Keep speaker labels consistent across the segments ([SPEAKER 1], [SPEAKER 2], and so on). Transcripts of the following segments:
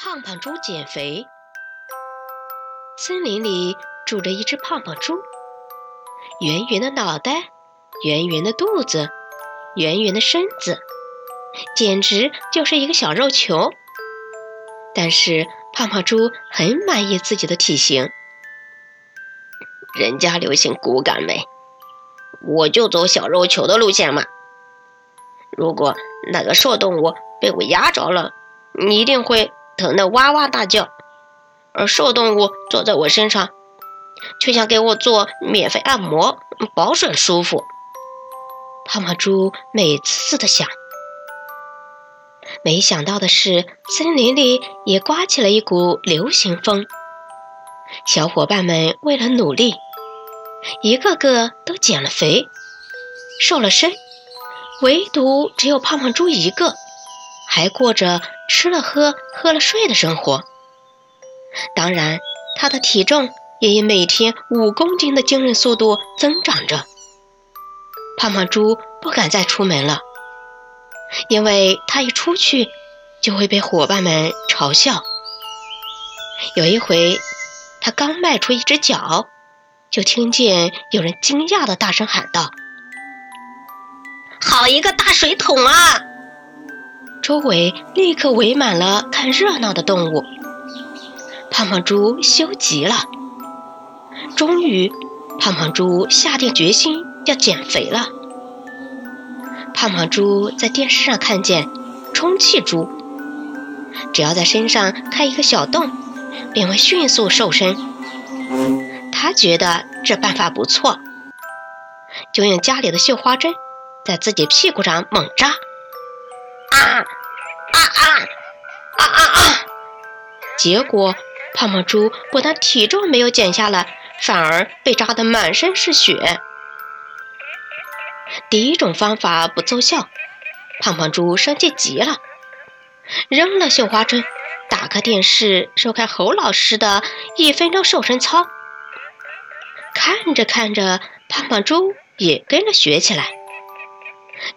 [SPEAKER 1] 胖胖猪减肥。森林里住着一只胖胖猪，圆圆的脑袋，圆圆的肚子，圆圆的身子，简直就是一个小肉球。但是胖胖猪很满意自己的体型。
[SPEAKER 2] 人家流行骨感美，我就走小肉球的路线嘛。如果那个瘦动物被我压着了，你一定会疼得哇哇大叫。而瘦动物坐在我身上，却想给我做免费按摩，保准舒服。
[SPEAKER 1] 胖胖猪美滋滋的想。没想到的是，森林里也刮起了一股流行风。小伙伴们为了努力，一个个都减了肥，瘦了身。唯独只有胖胖猪一个，还过着吃了喝、喝了睡的生活。当然，他的体重也以每天五公斤的惊人速度增长着。胖胖猪不敢再出门了，因为他一出去就会被伙伴们嘲笑。有一回，他刚迈出一只脚，就听见有人惊讶的大声喊道。
[SPEAKER 2] 好一个大水桶啊！
[SPEAKER 1] 周围立刻围满了看热闹的动物。胖胖猪羞极了。终于，胖胖猪下定决心要减肥了。胖胖猪在电视上看见充气猪，只要在身上开一个小洞，便会迅速瘦身。他觉得这办法不错，就用家里的绣花针。在自己屁股上猛扎，
[SPEAKER 2] 啊啊啊啊啊！
[SPEAKER 1] 结果胖胖猪不但体重没有减下来，反而被扎得满身是血。第一种方法不奏效，胖胖猪生气极了，扔了绣花针，打开电视收看侯老师的一分钟瘦身操。看着看着，胖胖猪也跟着学起来。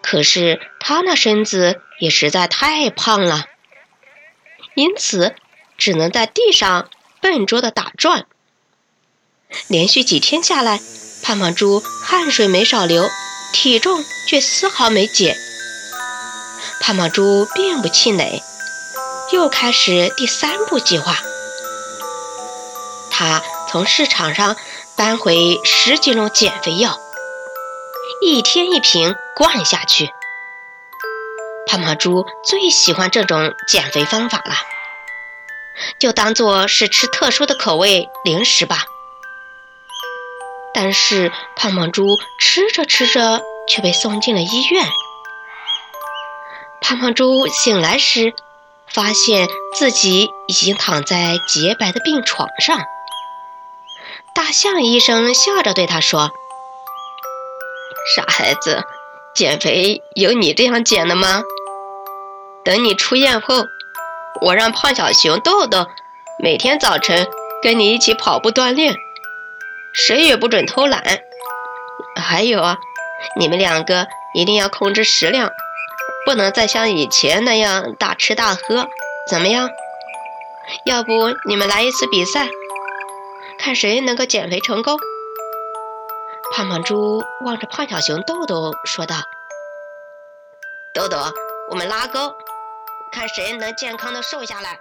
[SPEAKER 1] 可是他那身子也实在太胖了，因此只能在地上笨拙的打转。连续几天下来，胖胖猪汗水没少流，体重却丝毫没减。胖胖猪并不气馁，又开始第三步计划。他从市场上搬回十几种减肥药。一天一瓶灌下去，胖胖猪最喜欢这种减肥方法了，就当做是吃特殊的口味零食吧。但是胖胖猪吃着吃着却被送进了医院。胖胖猪醒来时，发现自己已经躺在洁白的病床上。大象医生笑着对他说。
[SPEAKER 2] 傻孩子，减肥有你这样减的吗？等你出院后，我让胖小熊豆豆每天早晨跟你一起跑步锻炼，谁也不准偷懒。还有啊，你们两个一定要控制食量，不能再像以前那样大吃大喝，怎么样？要不你们来一次比赛，看谁能够减肥成功？
[SPEAKER 1] 胖胖猪望着胖小熊豆豆说道：“
[SPEAKER 2] 豆豆，我们拉钩，看谁能健康的瘦下来。”